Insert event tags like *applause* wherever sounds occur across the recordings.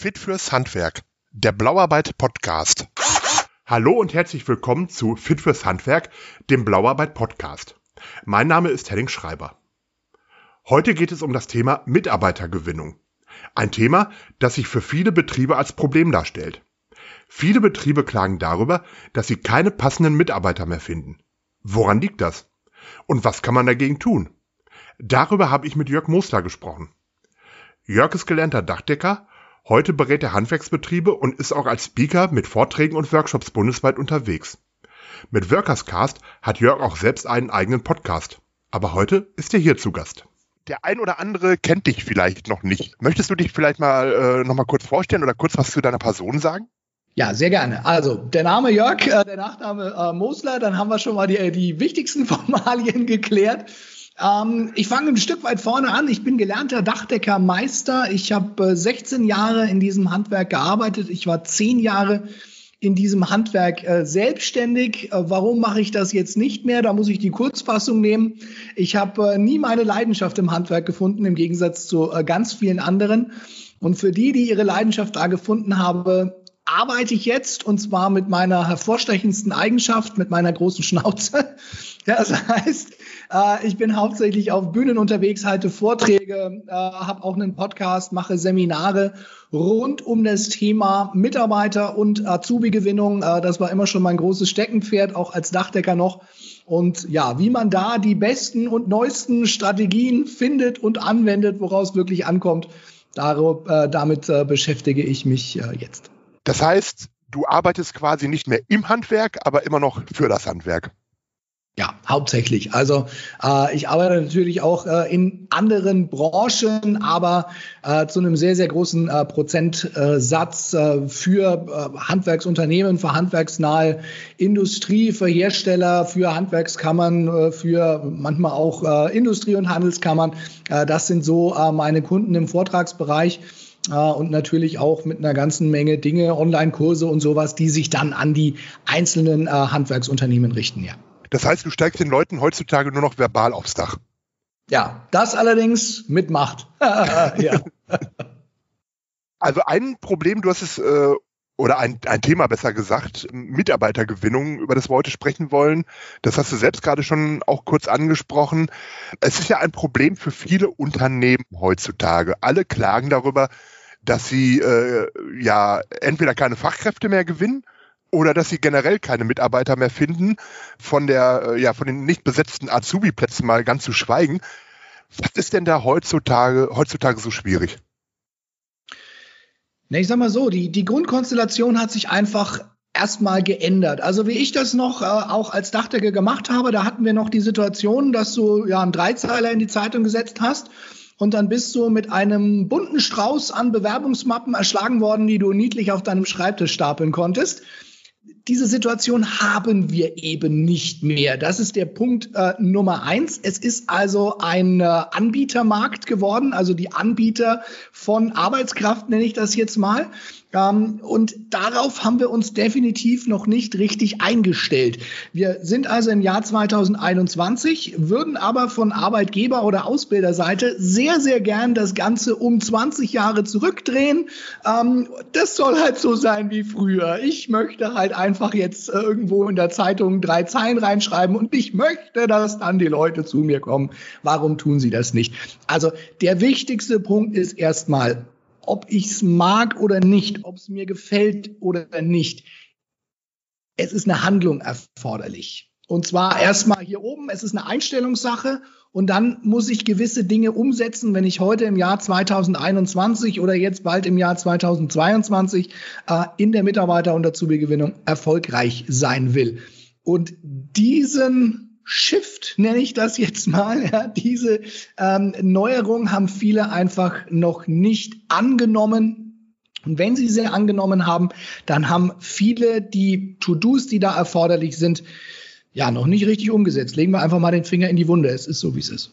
Fit fürs Handwerk, der Blauarbeit Podcast. Hallo und herzlich willkommen zu Fit fürs Handwerk, dem Blauarbeit Podcast. Mein Name ist Henning Schreiber. Heute geht es um das Thema Mitarbeitergewinnung. Ein Thema, das sich für viele Betriebe als Problem darstellt. Viele Betriebe klagen darüber, dass sie keine passenden Mitarbeiter mehr finden. Woran liegt das? Und was kann man dagegen tun? Darüber habe ich mit Jörg Mosler gesprochen. Jörg ist gelernter Dachdecker Heute berät er Handwerksbetriebe und ist auch als Speaker mit Vorträgen und Workshops bundesweit unterwegs. Mit Workerscast hat Jörg auch selbst einen eigenen Podcast. Aber heute ist er hier zu Gast. Der ein oder andere kennt dich vielleicht noch nicht. Möchtest du dich vielleicht mal äh, noch mal kurz vorstellen oder kurz was zu deiner Person sagen? Ja, sehr gerne. Also, der Name Jörg, äh, der Nachname äh, Mosler, dann haben wir schon mal die, die wichtigsten *laughs* Formalien geklärt. Ähm, ich fange ein Stück weit vorne an. Ich bin gelernter Dachdeckermeister. Ich habe äh, 16 Jahre in diesem Handwerk gearbeitet. Ich war 10 Jahre in diesem Handwerk äh, selbstständig. Äh, warum mache ich das jetzt nicht mehr? Da muss ich die Kurzfassung nehmen. Ich habe äh, nie meine Leidenschaft im Handwerk gefunden, im Gegensatz zu äh, ganz vielen anderen. Und für die, die ihre Leidenschaft da gefunden haben, arbeite ich jetzt und zwar mit meiner hervorstechendsten Eigenschaft, mit meiner großen Schnauze. *laughs* Ja, das heißt, äh, ich bin hauptsächlich auf Bühnen unterwegs, halte Vorträge, äh, habe auch einen Podcast, mache Seminare rund um das Thema Mitarbeiter und Azubi-Gewinnung. Äh, das war immer schon mein großes Steckenpferd, auch als Dachdecker noch. Und ja, wie man da die besten und neuesten Strategien findet und anwendet, woraus wirklich ankommt, darüber, damit beschäftige ich mich jetzt. Das heißt, du arbeitest quasi nicht mehr im Handwerk, aber immer noch für das Handwerk. Ja, hauptsächlich. Also äh, ich arbeite natürlich auch äh, in anderen Branchen, aber äh, zu einem sehr, sehr großen äh, Prozentsatz äh, für äh, Handwerksunternehmen, für handwerksnahe Industrie, für Hersteller, für Handwerkskammern, für manchmal auch Industrie- und Handelskammern. Das sind so meine Kunden im Vortragsbereich. Und natürlich auch mit einer ganzen Menge Dinge, Online-Kurse und sowas, die sich dann an die einzelnen Handwerksunternehmen richten, ja. Das heißt, du steigst den Leuten heutzutage nur noch verbal aufs Dach. Ja, das allerdings mit Macht. *laughs* ja. Also ein Problem, du hast es, äh, oder ein, ein Thema besser gesagt, Mitarbeitergewinnung, über das wir heute sprechen wollen. Das hast du selbst gerade schon auch kurz angesprochen. Es ist ja ein Problem für viele Unternehmen heutzutage. Alle klagen darüber, dass sie äh, ja entweder keine Fachkräfte mehr gewinnen oder dass sie generell keine Mitarbeiter mehr finden, von der, äh, ja, von den nicht besetzten Azubi-Plätzen mal ganz zu schweigen. Was ist denn da heutzutage, heutzutage so schwierig? Na, ich sag mal so, die, die Grundkonstellation hat sich einfach erstmal geändert. Also wie ich das noch äh, auch als Dachdecker gemacht habe, da hatten wir noch die Situation, dass du ja einen Dreizeiler in die Zeitung gesetzt hast und dann bist du mit einem bunten Strauß an Bewerbungsmappen erschlagen worden, die du niedlich auf deinem Schreibtisch stapeln konntest diese Situation haben wir eben nicht mehr. Das ist der Punkt äh, Nummer eins. Es ist also ein äh, Anbietermarkt geworden, also die Anbieter von Arbeitskraft nenne ich das jetzt mal. Ähm, und darauf haben wir uns definitiv noch nicht richtig eingestellt. Wir sind also im Jahr 2021, würden aber von Arbeitgeber- oder Ausbilderseite sehr, sehr gern das Ganze um 20 Jahre zurückdrehen. Ähm, das soll halt so sein wie früher. Ich möchte halt einfach jetzt äh, irgendwo in der Zeitung drei Zeilen reinschreiben und ich möchte, dass dann die Leute zu mir kommen. Warum tun sie das nicht? Also der wichtigste Punkt ist erstmal, ob ich es mag oder nicht, ob es mir gefällt oder nicht. Es ist eine Handlung erforderlich. Und zwar erstmal hier oben, es ist eine Einstellungssache und dann muss ich gewisse Dinge umsetzen, wenn ich heute im Jahr 2021 oder jetzt bald im Jahr 2022 äh, in der Mitarbeiter- und Azubi-Gewinnung erfolgreich sein will. Und diesen Shift, nenne ich das jetzt mal. Ja, diese ähm, Neuerung haben viele einfach noch nicht angenommen. Und wenn sie sie angenommen haben, dann haben viele die To-Dos, die da erforderlich sind, ja, noch nicht richtig umgesetzt. Legen wir einfach mal den Finger in die Wunde. Es ist so, wie es ist.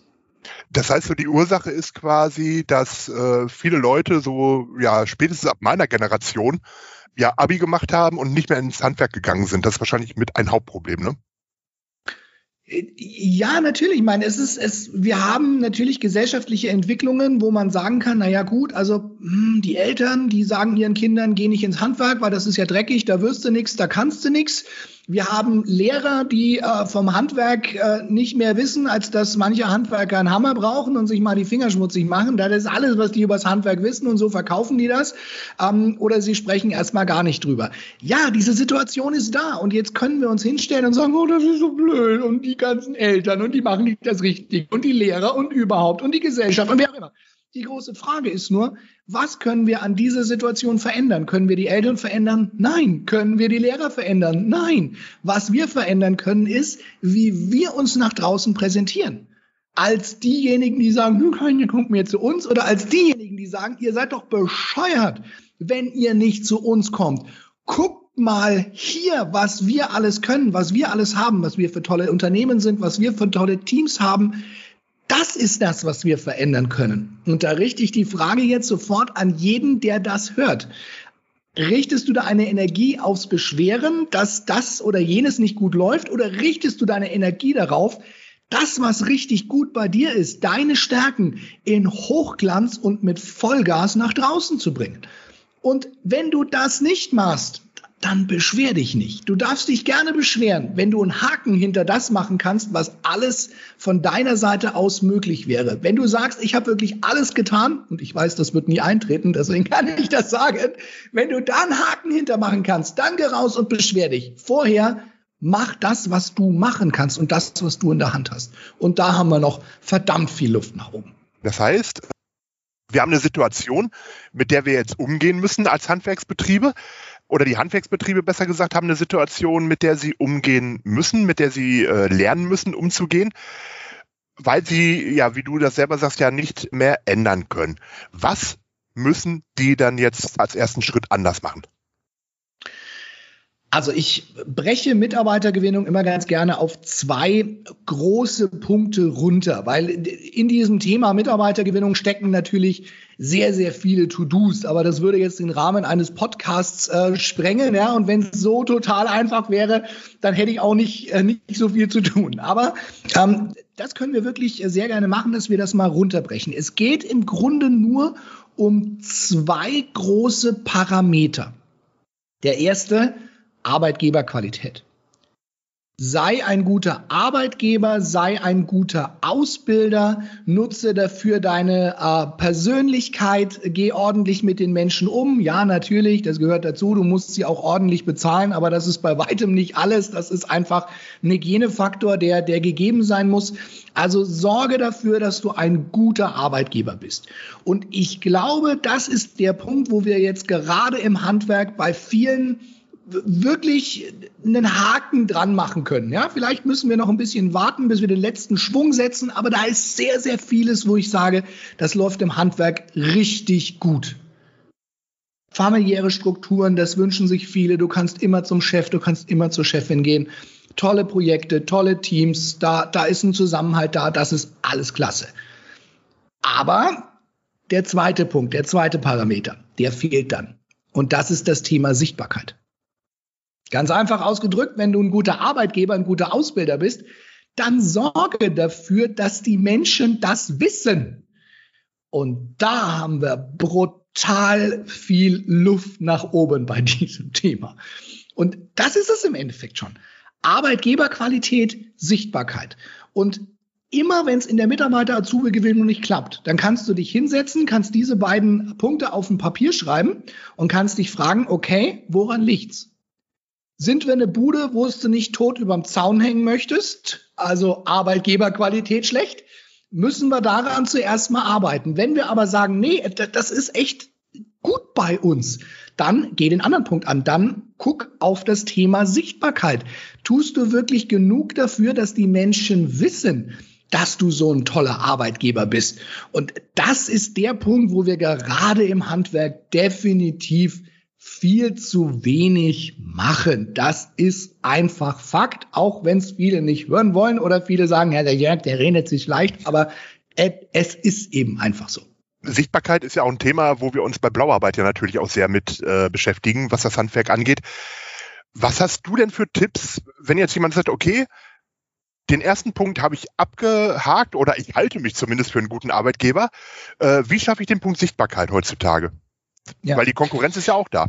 Das heißt, so die Ursache ist quasi, dass äh, viele Leute so, ja, spätestens ab meiner Generation, ja, Abi gemacht haben und nicht mehr ins Handwerk gegangen sind. Das ist wahrscheinlich mit ein Hauptproblem, ne? Ja, natürlich. Ich meine, es ist, es, wir haben natürlich gesellschaftliche Entwicklungen, wo man sagen kann, na ja, gut, also hm, die Eltern, die sagen ihren Kindern, geh nicht ins Handwerk, weil das ist ja dreckig, da wirst du nichts, da kannst du nichts. Wir haben Lehrer, die äh, vom Handwerk äh, nicht mehr wissen, als dass manche Handwerker einen Hammer brauchen und sich mal die Finger schmutzig machen. Das ist alles, was die übers Handwerk wissen und so verkaufen die das. Ähm, oder sie sprechen erstmal gar nicht drüber. Ja, diese Situation ist da und jetzt können wir uns hinstellen und sagen, oh, das ist so blöd und die ganzen Eltern und die machen nicht das richtig und die Lehrer und überhaupt und die Gesellschaft und wer auch immer. Die große Frage ist nur, was können wir an dieser Situation verändern? Können wir die Eltern verändern? Nein. Können wir die Lehrer verändern? Nein. Was wir verändern können, ist, wie wir uns nach draußen präsentieren. Als diejenigen, die sagen, hm, keiner kommt mehr zu uns, oder als diejenigen, die sagen, ihr seid doch bescheuert, wenn ihr nicht zu uns kommt. Guckt mal hier, was wir alles können, was wir alles haben, was wir für tolle Unternehmen sind, was wir für tolle Teams haben das ist das, was wir verändern können. Und da richte ich die Frage jetzt sofort an jeden, der das hört. Richtest du da eine Energie aufs Beschweren, dass das oder jenes nicht gut läuft, oder richtest du deine Energie darauf, das, was richtig gut bei dir ist, deine Stärken in Hochglanz und mit Vollgas nach draußen zu bringen? Und wenn du das nicht machst, dann beschwer dich nicht. Du darfst dich gerne beschweren, wenn du einen Haken hinter das machen kannst, was alles von deiner Seite aus möglich wäre. Wenn du sagst, ich habe wirklich alles getan, und ich weiß, das wird nie eintreten, deswegen *laughs* kann ich das sagen, wenn du da einen Haken hinter machen kannst, dann geh raus und beschwer dich. Vorher mach das, was du machen kannst und das, was du in der Hand hast. Und da haben wir noch verdammt viel Luft nach oben. Das heißt, wir haben eine Situation, mit der wir jetzt umgehen müssen als Handwerksbetriebe oder die Handwerksbetriebe besser gesagt haben eine Situation, mit der sie umgehen müssen, mit der sie äh, lernen müssen, umzugehen, weil sie, ja, wie du das selber sagst, ja nicht mehr ändern können. Was müssen die dann jetzt als ersten Schritt anders machen? Also ich breche Mitarbeitergewinnung immer ganz gerne auf zwei große Punkte runter, weil in diesem Thema Mitarbeitergewinnung stecken natürlich sehr, sehr viele To-Dos, aber das würde jetzt den Rahmen eines Podcasts äh, sprengen, ja, und wenn es so total einfach wäre, dann hätte ich auch nicht, äh, nicht so viel zu tun. Aber ähm, das können wir wirklich sehr gerne machen, dass wir das mal runterbrechen. Es geht im Grunde nur um zwei große Parameter. Der erste, Arbeitgeberqualität. Sei ein guter Arbeitgeber, sei ein guter Ausbilder, nutze dafür deine äh, Persönlichkeit, geh ordentlich mit den Menschen um. Ja, natürlich, das gehört dazu, du musst sie auch ordentlich bezahlen, aber das ist bei weitem nicht alles. Das ist einfach ein Hygienefaktor, der, der gegeben sein muss. Also sorge dafür, dass du ein guter Arbeitgeber bist. Und ich glaube, das ist der Punkt, wo wir jetzt gerade im Handwerk bei vielen wirklich einen Haken dran machen können. Ja, vielleicht müssen wir noch ein bisschen warten, bis wir den letzten Schwung setzen, aber da ist sehr, sehr vieles, wo ich sage, das läuft im Handwerk richtig gut. Familiäre Strukturen, das wünschen sich viele. Du kannst immer zum Chef, du kannst immer zur Chefin gehen. Tolle Projekte, tolle Teams, da, da ist ein Zusammenhalt da, das ist alles klasse. Aber der zweite Punkt, der zweite Parameter, der fehlt dann. Und das ist das Thema Sichtbarkeit. Ganz einfach ausgedrückt, wenn du ein guter Arbeitgeber, ein guter Ausbilder bist, dann sorge dafür, dass die Menschen das wissen. Und da haben wir brutal viel Luft nach oben bei *laughs* diesem Thema. Und das ist es im Endeffekt schon. Arbeitgeberqualität, Sichtbarkeit. Und immer wenn es in der Mitarbeiter-Azubi-Gewinnung nicht klappt, dann kannst du dich hinsetzen, kannst diese beiden Punkte auf ein Papier schreiben und kannst dich fragen, okay, woran liegt's? Sind wir eine Bude, wo du nicht tot überm Zaun hängen möchtest? Also Arbeitgeberqualität schlecht? Müssen wir daran zuerst mal arbeiten. Wenn wir aber sagen, nee, das ist echt gut bei uns, dann geh den anderen Punkt an. Dann guck auf das Thema Sichtbarkeit. Tust du wirklich genug dafür, dass die Menschen wissen, dass du so ein toller Arbeitgeber bist? Und das ist der Punkt, wo wir gerade im Handwerk definitiv viel zu wenig machen. Das ist einfach Fakt, auch wenn es viele nicht hören wollen oder viele sagen, ja, der Jörg, der redet sich leicht, aber es ist eben einfach so. Sichtbarkeit ist ja auch ein Thema, wo wir uns bei Blauarbeit ja natürlich auch sehr mit äh, beschäftigen, was das Handwerk angeht. Was hast du denn für Tipps, wenn jetzt jemand sagt, okay, Den ersten Punkt habe ich abgehakt oder ich halte mich zumindest für einen guten Arbeitgeber. Äh, wie schaffe ich den Punkt Sichtbarkeit heutzutage? Ja. Weil die Konkurrenz ist ja auch da.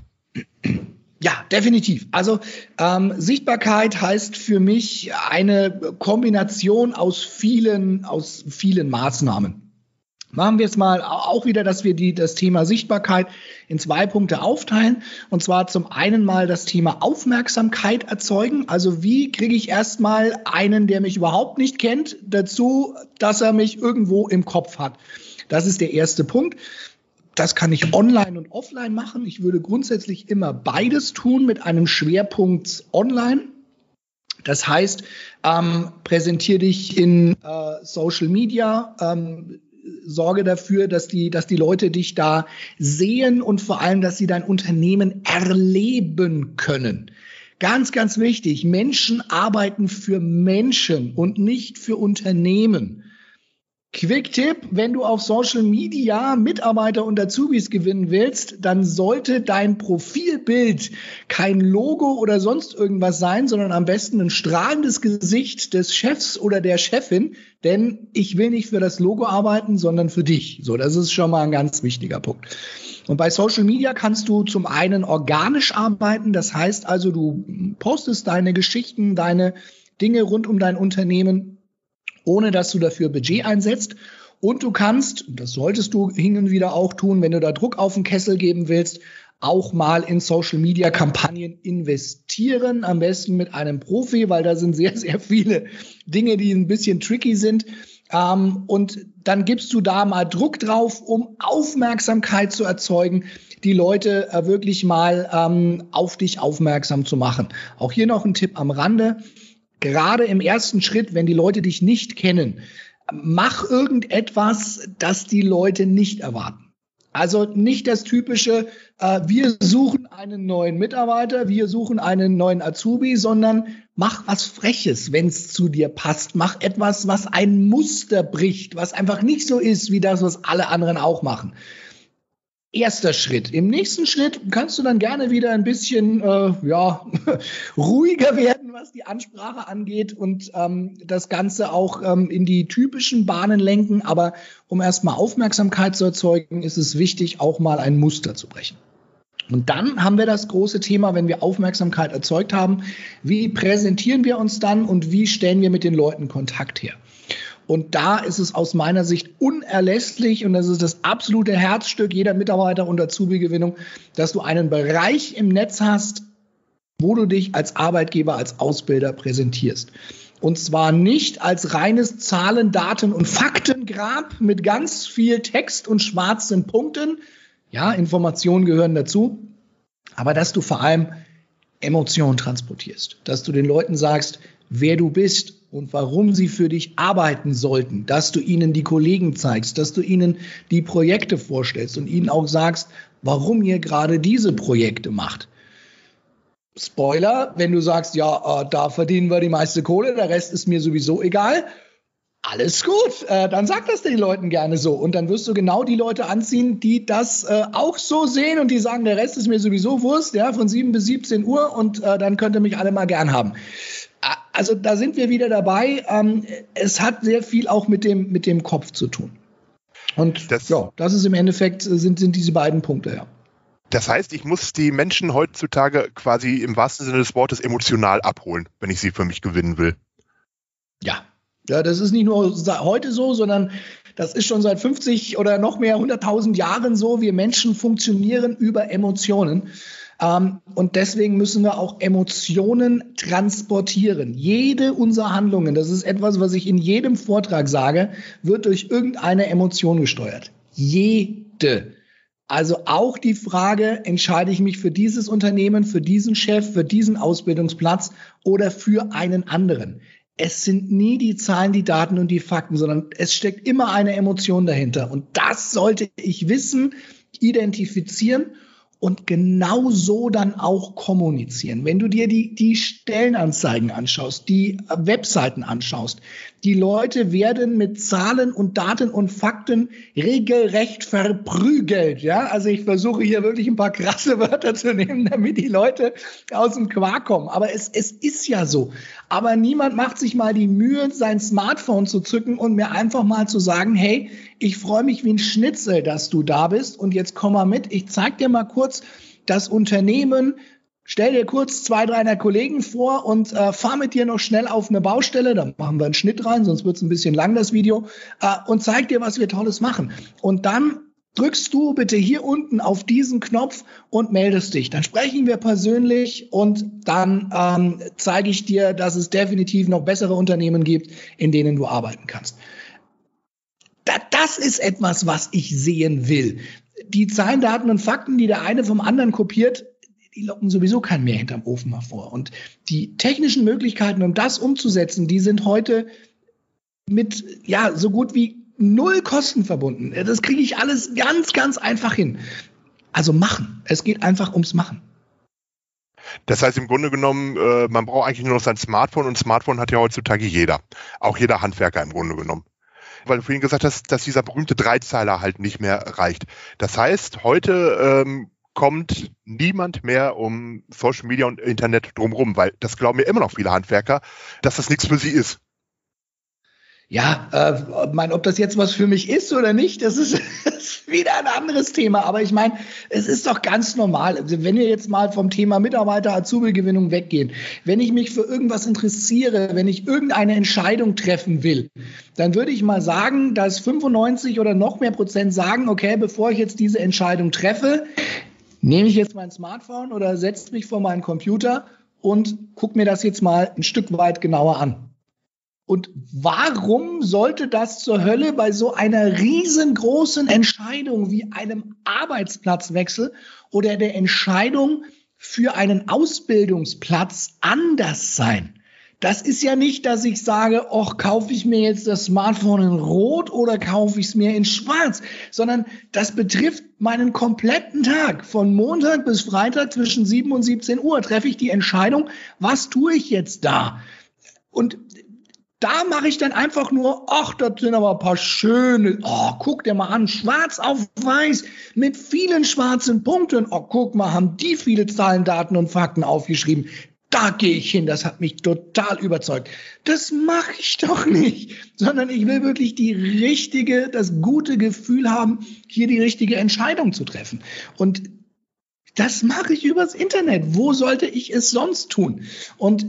Ja, definitiv. Also ähm, Sichtbarkeit heißt für mich eine Kombination aus vielen, aus vielen Maßnahmen. Machen wir es mal auch wieder, dass wir die, das Thema Sichtbarkeit in zwei Punkte aufteilen. Und zwar zum einen mal das Thema Aufmerksamkeit erzeugen. Also wie kriege ich erstmal einen, der mich überhaupt nicht kennt, dazu, dass er mich irgendwo im Kopf hat. Das ist der erste Punkt. Das kann ich online und offline machen. Ich würde grundsätzlich immer beides tun mit einem Schwerpunkt online. Das heißt, ähm, präsentiere dich in äh, Social Media, ähm, sorge dafür, dass die, dass die Leute dich da sehen und vor allem, dass sie dein Unternehmen erleben können. Ganz, ganz wichtig. Menschen arbeiten für Menschen und nicht für Unternehmen. Quick-Tipp, wenn du auf Social Media Mitarbeiter und Azubis gewinnen willst, dann sollte dein Profilbild kein Logo oder sonst irgendwas sein, sondern am besten ein strahlendes Gesicht des Chefs oder der Chefin, denn ich will nicht für das Logo arbeiten, sondern für dich. So, das ist schon mal ein ganz wichtiger Punkt. Und bei Social Media kannst du zum einen organisch arbeiten, das heißt also, du postest deine Geschichten, deine Dinge rund um dein Unternehmen ohne dass du dafür Budget einsetzt. Und du kannst, das solltest du hin und wieder auch tun, wenn du da Druck auf den Kessel geben willst, auch mal in Social Media Kampagnen investieren. Am besten mit einem Profi, weil da sind sehr, sehr viele Dinge, die ein bisschen tricky sind. Ähm, und dann gibst du da mal Druck drauf, um Aufmerksamkeit zu erzeugen, die Leute äh, wirklich mal ähm, auf dich aufmerksam zu machen. Auch hier noch ein Tipp am Rande gerade im ersten Schritt, wenn die Leute dich nicht kennen, mach irgendetwas, das die Leute nicht erwarten. Also nicht das typische, äh, wir suchen einen neuen Mitarbeiter, wir suchen einen neuen Azubi, sondern mach was Freches, wenn es zu dir passt. Mach etwas, was ein Muster bricht, was einfach nicht so ist wie das, was alle anderen auch machen erster Schritt. Im nächsten Schritt kannst du dann gerne wieder ein bisschen äh, ja, *laughs* ruhiger werden, was die Ansprache angeht und ähm, das Ganze auch ähm, in die typischen Bahnen lenken. Aber um erstmal Aufmerksamkeit zu erzeugen, ist es wichtig, auch mal ein Muster zu brechen. Und dann haben wir das große Thema, wenn wir Aufmerksamkeit erzeugt haben, wie präsentieren wir uns dann und wie stellen wir mit den Leuten Kontakt her? Und da ist es aus meiner Sicht unerlässlich und das ist das absolute Herzstück jeder Mitarbeiter- und Azubi-Gewinnung, dass du einen Bereich im Netz hast, wo du dich als Arbeitgeber, als Ausbilder präsentierst. Und zwar nicht als reines Zahlen, Daten und Faktengrab mit ganz viel Text und schwarzen Punkten. Ja, Informationen gehören dazu. Aber dass du vor allem Emotionen transportierst. Dass du den Leuten sagst, wer du bist, und warum sie für dich arbeiten sollten, dass du ihnen die Kollegen zeigst, dass du ihnen die Projekte vorstellst und ihnen auch sagst, warum ihr gerade diese Projekte macht. Spoiler, wenn du sagst, ja, äh, da verdienen wir die meiste Kohle, der Rest ist mir sowieso egal. Alles gut, äh, dann sag das den Leuten gerne so. Und dann wirst du genau die Leute anziehen, die das äh, auch so sehen und die sagen, der Rest ist mir sowieso Wurst, ja, von 7 bis 17 Uhr und äh, dann könnt ihr mich alle mal gern haben also da sind wir wieder dabei. Ähm, es hat sehr viel auch mit dem, mit dem Kopf zu tun. Und das, ja, das ist im Endeffekt, äh, sind, sind diese beiden Punkte, ja. Das heißt, ich muss die Menschen heutzutage quasi im wahrsten Sinne des Wortes emotional abholen, wenn ich sie für mich gewinnen will. Ja. Ja, das ist nicht nur heute so, sondern das ist schon seit 50 oder noch mehr 100.000 Jahren so. Wir Menschen funktionieren über Emotionen. Ähm, und deswegen müssen wir auch Emotionen transportieren. Jede unserer Handlungen, das ist etwas, was ich in jedem Vortrag sage, wird durch irgendeine Emotion gesteuert. Jede. Also auch die Frage, entscheide ich mich für dieses Unternehmen, für diesen Chef, für diesen Ausbildungsplatz oder für einen anderen. Es sind nie die Zahlen, die Daten und die Fakten, sondern es steckt immer eine Emotion dahinter. Und das sollte ich wissen, identifizieren und genau so dann auch kommunizieren. Wenn du dir die, die Stellenanzeigen anschaust, die Webseiten anschaust, die Leute werden mit Zahlen und Daten und Fakten regelrecht verprügelt. Ja, also ich versuche hier wirklich ein paar krasse Wörter zu nehmen, *laughs* damit die Leute aus dem Quark kommen. Aber es, es ist ja so. Aber niemand macht sich mal die Mühe, sein Smartphone zu zücken und mir einfach mal zu sagen, hey, ich freue mich wie ein Schnitzel, dass du da bist und jetzt komm mal mit. Ich zeig dir mal kurz das Unternehmen, Stell dir kurz zwei, drei deiner Kollegen vor und äh, fahr mit dir noch schnell auf eine Baustelle. Da machen wir einen Schnitt rein, sonst wird es ein bisschen lang, das Video. Äh, und zeig dir, was wir Tolles machen. Und dann drückst du bitte hier unten auf diesen Knopf und meldest dich. Dann sprechen wir persönlich und dann ähm, zeige ich dir, dass es definitiv noch bessere Unternehmen gibt, in denen du arbeiten kannst. Da, das ist etwas, was ich sehen will. Die Zahlen, Daten und Fakten, die der eine vom anderen kopiert, die locken sowieso keinen mehr hinterm Ofen hervor. Und die technischen Möglichkeiten, um das umzusetzen, die sind heute mit, ja, so gut wie null Kosten verbunden. Das kriege ich alles ganz, ganz einfach hin. Also machen. Es geht einfach ums Machen. Das heißt im Grunde genommen, äh, man braucht eigentlich nur noch sein Smartphone und Smartphone hat ja heutzutage jeder. Auch jeder Handwerker im Grunde genommen. Weil du vorhin gesagt hast, dass dieser berühmte Dreizeiler halt nicht mehr reicht. Das heißt, heute ähm, kommt niemand mehr um Social Media und Internet drumherum, weil das glauben mir immer noch viele Handwerker, dass das nichts für sie ist. Ja, äh, mein, ob das jetzt was für mich ist oder nicht, das ist, *laughs* ist wieder ein anderes Thema. Aber ich meine, es ist doch ganz normal. Also wenn wir jetzt mal vom Thema Mitarbeiter-Azubi-Gewinnung weggehen, wenn ich mich für irgendwas interessiere, wenn ich irgendeine Entscheidung treffen will, dann würde ich mal sagen, dass 95 oder noch mehr Prozent sagen, okay, bevor ich jetzt diese Entscheidung treffe, nehme ich jetzt mein Smartphone oder setze mich vor meinen Computer und gucke mir das jetzt mal ein Stück weit genauer an. Und warum sollte das zur Hölle bei so einer riesengroßen Entscheidung wie einem Arbeitsplatzwechsel oder der Entscheidung für einen Ausbildungsplatz anders sein? Das ist ja nicht, dass ich sage, ach, kaufe ich mir jetzt das Smartphone in Rot oder kaufe ich es mir in Schwarz, sondern das betrifft meinen kompletten Tag. Von Montag bis Freitag zwischen 7 und 17 Uhr treffe ich die Entscheidung, was tue ich jetzt da? Und da mache ich dann einfach nur, ach, das sind aber ein paar schöne, oh, guck dir mal an, schwarz auf weiß mit vielen schwarzen Punkten. Oh, guck mal, haben die viele Zahlen, Daten und Fakten aufgeschrieben da gehe ich hin, das hat mich total überzeugt. Das mache ich doch nicht, sondern ich will wirklich die richtige, das gute Gefühl haben, hier die richtige Entscheidung zu treffen. Und das mache ich übers Internet. Wo sollte ich es sonst tun? Und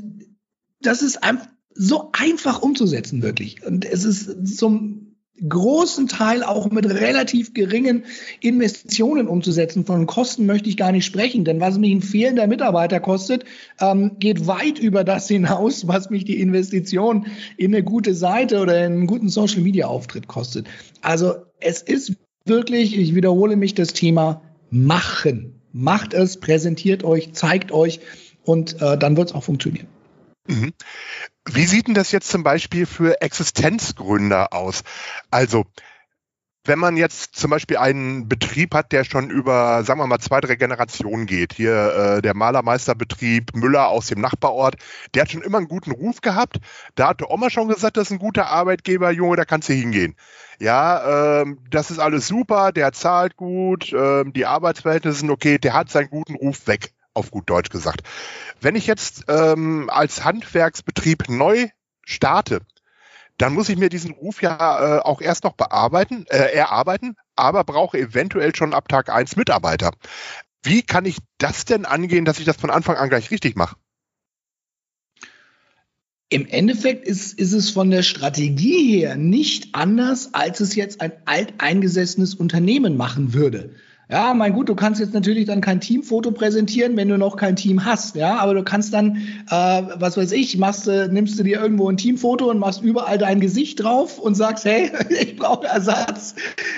das ist einfach so einfach umzusetzen, wirklich. Und es ist zum großen Teil auch mit relativ geringen Investitionen umzusetzen. Von Kosten möchte ich gar nicht sprechen, denn was mich ein fehlender Mitarbeiter kostet, ähm, geht weit über das hinaus, was mich die Investition in eine gute Seite oder in einen guten Social-Media-Auftritt kostet. Also es ist wirklich, ich wiederhole mich, das Thema machen. Macht es, präsentiert euch, zeigt euch und äh, dann wird es auch funktionieren. Mhm. Wie sieht denn das jetzt zum Beispiel für Existenzgründer aus? Also, wenn man jetzt zum Beispiel einen Betrieb hat, der schon über, sagen wir mal, zwei, drei Generationen geht, hier äh, der Malermeisterbetrieb Müller aus dem Nachbarort, der hat schon immer einen guten Ruf gehabt. Da hatte Oma schon gesagt, das ist ein guter Arbeitgeber, Junge, da kannst du hingehen. Ja, ähm, das ist alles super, der zahlt gut, ähm, die Arbeitsverhältnisse sind okay, der hat seinen guten Ruf weg auf gut Deutsch gesagt. Wenn ich jetzt ähm, als Handwerksbetrieb neu starte, dann muss ich mir diesen Ruf ja äh, auch erst noch bearbeiten, äh, erarbeiten, aber brauche eventuell schon ab Tag eins Mitarbeiter. Wie kann ich das denn angehen, dass ich das von Anfang an gleich richtig mache? Im Endeffekt ist, ist es von der Strategie her nicht anders, als es jetzt ein alteingesessenes Unternehmen machen würde. Ja, mein gut, du kannst jetzt natürlich dann kein Teamfoto präsentieren, wenn du noch kein Team hast, ja, aber du kannst dann, äh, was weiß ich, machst, äh, nimmst du dir irgendwo ein Teamfoto und machst überall dein Gesicht drauf und sagst, hey, *laughs* ich brauche Ersatz,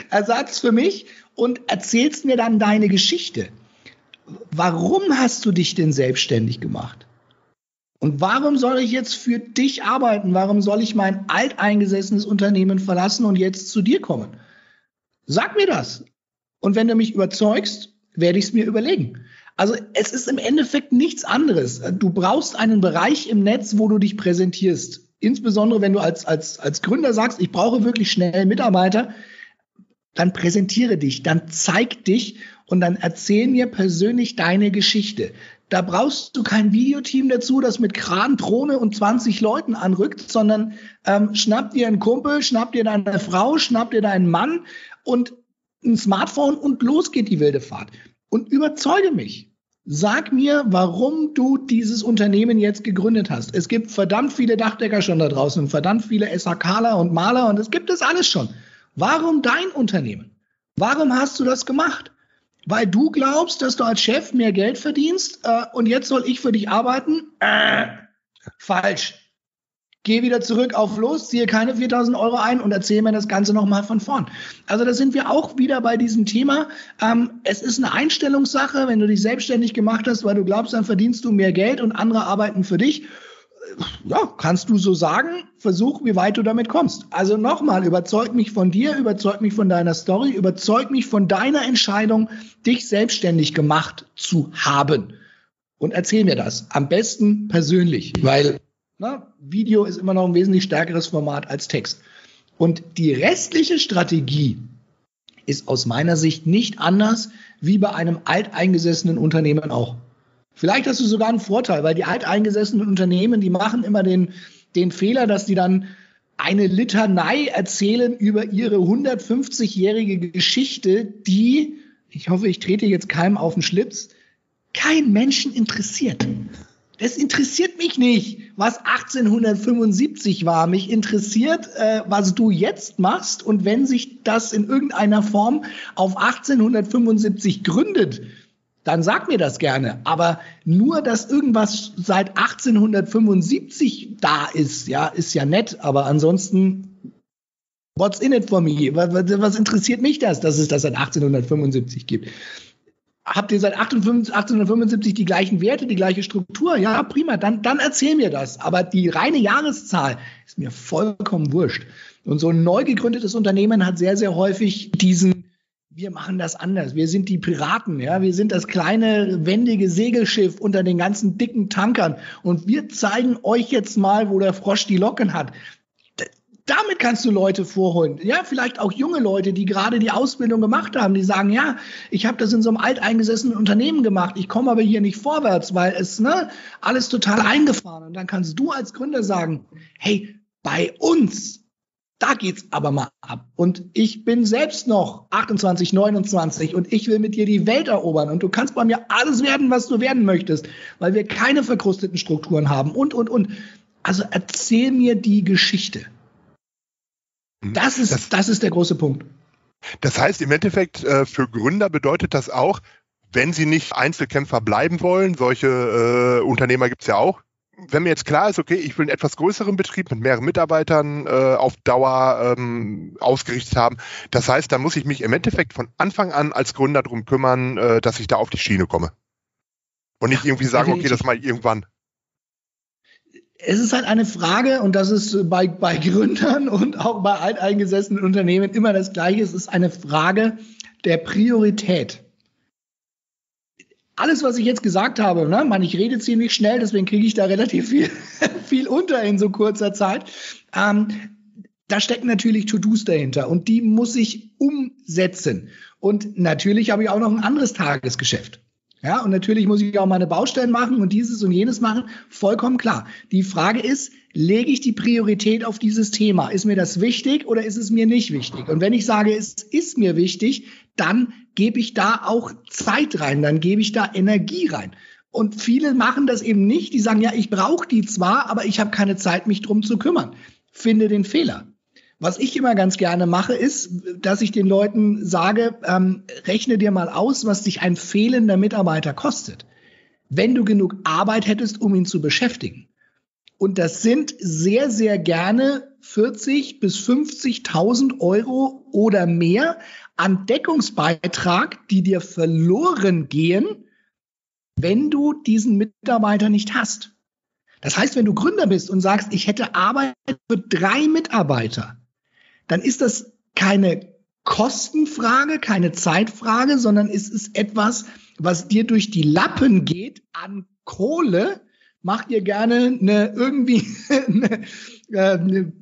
Ersatz für mich und erzählst mir dann deine Geschichte. Warum hast du dich denn selbstständig gemacht? Und warum soll ich jetzt für dich arbeiten? Warum soll ich mein alteingesessenes Unternehmen verlassen und jetzt zu dir kommen? Sag mir das. Und wenn du mich überzeugst, werde ich es mir überlegen. Also es ist im Endeffekt nichts anderes. Du brauchst einen Bereich im Netz, wo du dich präsentierst. Insbesondere wenn du als, als, als Gründer sagst, ich brauche wirklich schnell Mitarbeiter, dann präsentiere dich, dann zeig dich und dann erzähl mir persönlich deine Geschichte. Da brauchst du kein Videoteam dazu, das mit Kran, Drohne und 20 Leuten anrückt, sondern ähm, schnapp dir einen Kumpel, schnapp dir deine Frau, schnapp dir deinen Mann und ein Smartphone und los geht die wilde Fahrt. Und überzeuge mich. Sag mir, warum du dieses Unternehmen jetzt gegründet hast. Es gibt verdammt viele Dachdecker schon da draußen und verdammt viele SHKler und Maler und es gibt es alles schon. Warum dein Unternehmen? Warum hast du das gemacht? Weil du glaubst, dass du als Chef mehr Geld verdienst äh, und jetzt soll ich für dich arbeiten? Äh, falsch geh wieder zurück auf los, ziehe keine 4000 Euro ein und erzähle mir das Ganze nochmal von vorn. Also da sind wir auch wieder bei diesem Thema. Ähm, es ist eine Einstellungssache, wenn du dich selbstständig gemacht hast, weil du glaubst, dann verdienst du mehr Geld und andere arbeiten für dich. Ja, kannst du so sagen. Versuch, wie weit du damit kommst. Also nochmal, überzeug mich von dir, überzeug mich von deiner Story, überzeug mich von deiner Entscheidung, dich selbstständig gemacht zu haben. Und erzähl mir das. Am besten persönlich, weil na, Video ist immer noch ein wesentlich stärkeres Format als Text. Und die restliche Strategie ist aus meiner Sicht nicht anders wie bei einem alteingesessenen Unternehmen auch. Vielleicht hast du sogar einen Vorteil, weil die alteingesessenen Unternehmen, die machen immer den, den Fehler, dass die dann eine Litanei erzählen über ihre 150-jährige Geschichte, die, ich hoffe, ich trete jetzt keinem auf den Schlips, kein Menschen interessiert. Das interessiert mich nicht, was 1875 war. Mich interessiert, äh, was du jetzt machst. Und wenn sich das in irgendeiner Form auf 1875 gründet, dann sag mir das gerne. Aber nur, dass irgendwas seit 1875 da ist, ja, ist ja nett. Aber ansonsten, what's in it for me? Was, was interessiert mich das, dass es das seit 1875 gibt? Habt ihr seit 1875 die gleichen Werte, die gleiche Struktur? Ja, prima, dann, dann erzähl mir das. Aber die reine Jahreszahl ist mir vollkommen wurscht. Und so ein neu gegründetes Unternehmen hat sehr, sehr häufig diesen, wir machen das anders. Wir sind die Piraten, ja. Wir sind das kleine, wendige Segelschiff unter den ganzen dicken Tankern. Und wir zeigen euch jetzt mal, wo der Frosch die Locken hat damit kannst du Leute vorholen. Ja, vielleicht auch junge Leute, die gerade die Ausbildung gemacht haben, die sagen, ja, ich habe das in so einem alteingesessenen Unternehmen gemacht, ich komme aber hier nicht vorwärts, weil es ne, alles total eingefahren. Und dann kannst du als Gründer sagen, hey, bei uns, da geht's aber mal ab. Und ich bin selbst noch 28, 29 und ich will mit dir die Welt erobern. Und du kannst bei mir alles werden, was du werden möchtest, weil wir keine verkrusteten Strukturen haben und, und, und. Also erzähl mir die Geschichte. Mhm. Das ist, das, das ist der große Punkt. Das heißt, im Endeffekt, äh, für Gründer bedeutet das auch, wenn sie nicht Einzelkämpfer bleiben wollen, solche äh, Unternehmer gibt es ja auch, wenn mir jetzt klar ist, okay, ich will einen etwas größeren Betrieb mit mehreren Mitarbeitern äh, auf Dauer ähm, ausgerichtet haben, das heißt, da muss ich mich im Endeffekt von Anfang an als Gründer darum kümmern, äh, dass ich da auf die Schiene komme. Und nicht irgendwie sagen, okay, das mal irgendwann es ist halt eine Frage, und das ist bei, bei Gründern *laughs* und auch bei alteingesessenen Unternehmen immer das Gleiche. Es ist eine Frage der Priorität. Alles, was ich jetzt gesagt habe, ne, man, ich rede ziemlich schnell, deswegen kriege ich da relativ viel, *laughs* viel unter in so kurzer Zeit. Ähm, da stecken natürlich To-Dos dahinter und die muss ich umsetzen. Und natürlich habe ich auch noch ein anderes Tagesgeschäft. Ja, und natürlich muss ich auch meine Baustellen machen und dieses und jenes machen. Vollkommen klar. Die Frage ist, lege ich die Priorität auf dieses Thema? Ist mir das wichtig oder ist es mir nicht wichtig? Und wenn ich sage, es ist mir wichtig, dann gebe ich da auch Zeit rein, dann gebe ich da Energie rein. Und viele machen das eben nicht. Die sagen, ja, ich brauche die zwar, aber ich habe keine Zeit, mich drum zu kümmern. Finde den Fehler. Was ich immer ganz gerne mache, ist, dass ich den Leuten sage, ähm, rechne dir mal aus, was dich ein fehlender Mitarbeiter kostet, wenn du genug Arbeit hättest, um ihn zu beschäftigen. Und das sind sehr, sehr gerne 40 bis 50.000 Euro oder mehr an Deckungsbeitrag, die dir verloren gehen, wenn du diesen Mitarbeiter nicht hast. Das heißt, wenn du Gründer bist und sagst, ich hätte Arbeit für drei Mitarbeiter, dann ist das keine Kostenfrage, keine Zeitfrage, sondern es ist etwas, was dir durch die Lappen geht an Kohle. Mach dir gerne eine irgendwie *laughs* eine, äh, eine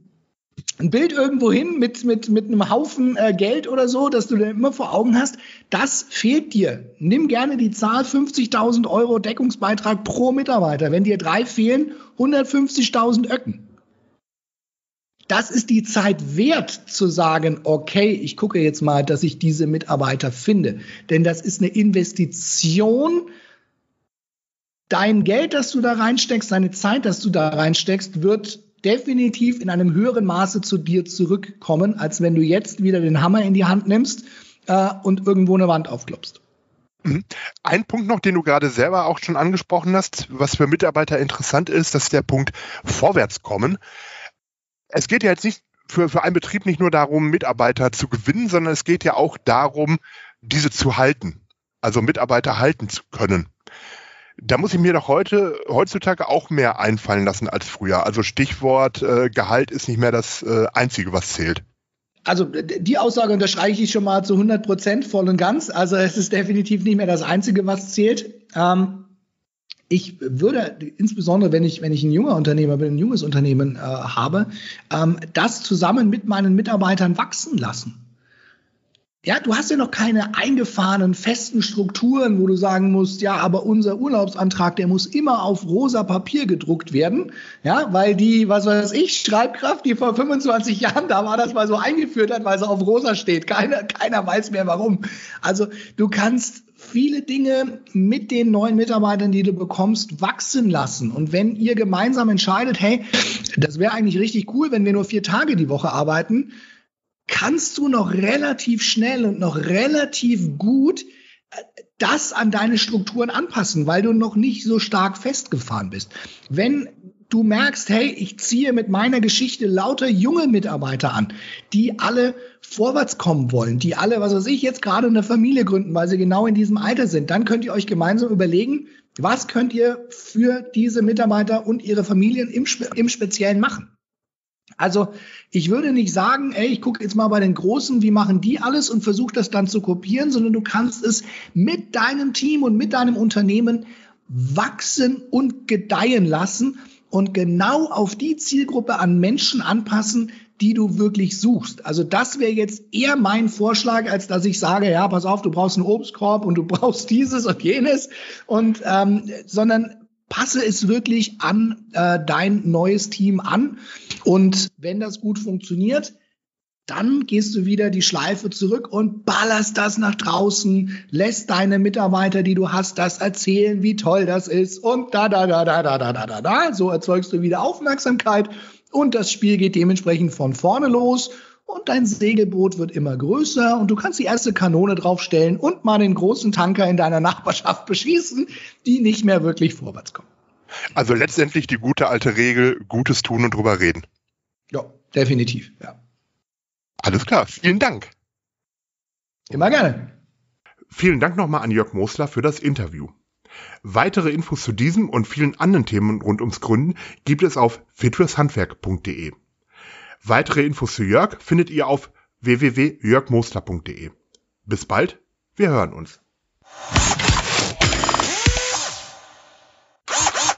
ein Bild irgendwo hin mit, mit, mit einem Haufen äh, Geld oder so, dass du dann immer vor Augen hast, das fehlt dir. Nimm gerne die Zahl 50.000 Euro Deckungsbeitrag pro Mitarbeiter. Wenn dir drei fehlen, 150.000 Öcken. Das ist die Zeit wert zu sagen, okay, ich gucke jetzt mal, dass ich diese Mitarbeiter finde. Denn das ist eine Investition. Dein Geld, das du da reinsteckst, deine Zeit, das du da reinsteckst, wird definitiv in einem höheren Maße zu dir zurückkommen, als wenn du jetzt wieder den Hammer in die Hand nimmst äh, und irgendwo eine Wand aufklopfst. Mhm. Ein Punkt noch, den du gerade selber auch schon angesprochen hast, was für Mitarbeiter interessant ist, das ist der Punkt Vorwärtskommen. Es geht ja jetzt nicht für, für einen Betrieb nicht nur darum, Mitarbeiter zu gewinnen, sondern es geht ja auch darum, diese zu halten, also Mitarbeiter halten zu können. Da muss ich mir doch heute, heutzutage auch mehr einfallen lassen als früher. Also Stichwort äh, Gehalt ist nicht mehr das äh, Einzige, was zählt. Also die Aussage unterstreiche ich schon mal zu 100 Prozent voll und ganz. Also es ist definitiv nicht mehr das Einzige, was zählt. Ähm, ich würde insbesondere, wenn ich, wenn ich ein junger Unternehmer bin, ein junges Unternehmen äh, habe, ähm, das zusammen mit meinen Mitarbeitern wachsen lassen. Ja, du hast ja noch keine eingefahrenen festen Strukturen, wo du sagen musst, ja, aber unser Urlaubsantrag, der muss immer auf rosa Papier gedruckt werden. Ja, weil die, was weiß ich, Schreibkraft, die vor 25 Jahren da war, das mal so eingeführt hat, weil sie auf rosa steht. Keiner, keiner weiß mehr warum. Also du kannst viele Dinge mit den neuen Mitarbeitern, die du bekommst, wachsen lassen. Und wenn ihr gemeinsam entscheidet, hey, das wäre eigentlich richtig cool, wenn wir nur vier Tage die Woche arbeiten, kannst du noch relativ schnell und noch relativ gut äh, das an deine Strukturen anpassen, weil du noch nicht so stark festgefahren bist. Wenn du merkst, hey, ich ziehe mit meiner Geschichte lauter junge Mitarbeiter an, die alle vorwärts kommen wollen, die alle, was weiß ich, jetzt gerade eine Familie gründen, weil sie genau in diesem Alter sind, dann könnt ihr euch gemeinsam überlegen, was könnt ihr für diese Mitarbeiter und ihre Familien im, im Speziellen machen. Also ich würde nicht sagen, ey, ich gucke jetzt mal bei den Großen, wie machen die alles und versuche das dann zu kopieren, sondern du kannst es mit deinem Team und mit deinem Unternehmen wachsen und gedeihen lassen und genau auf die Zielgruppe an Menschen anpassen, die du wirklich suchst. Also das wäre jetzt eher mein Vorschlag, als dass ich sage, ja, pass auf, du brauchst einen Obstkorb und du *laughs* brauchst dieses und jenes und ähm, sondern passe es wirklich an äh, dein neues Team an. Und wenn das gut funktioniert, dann gehst du wieder die Schleife zurück und ballerst das nach draußen, lässt deine Mitarbeiter, die du hast, das erzählen, wie toll das ist und da, da, da, da, da, da, da, da, da. So erzeugst du wieder Aufmerksamkeit und das Spiel geht dementsprechend von vorne los und dein Segelboot wird immer größer und du kannst die erste Kanone draufstellen und mal den großen Tanker in deiner Nachbarschaft beschießen, die nicht mehr wirklich vorwärts kommen. Also letztendlich die gute alte Regel, Gutes tun und drüber reden. Ja, definitiv, ja. Alles klar, vielen Dank. Immer gerne. Vielen Dank nochmal an Jörg Mosler für das Interview. Weitere Infos zu diesem und vielen anderen Themen rund ums Gründen gibt es auf fitfürshandwerk.de. Weitere Infos zu Jörg findet ihr auf www.jörgmoster.de. Bis bald, wir hören uns.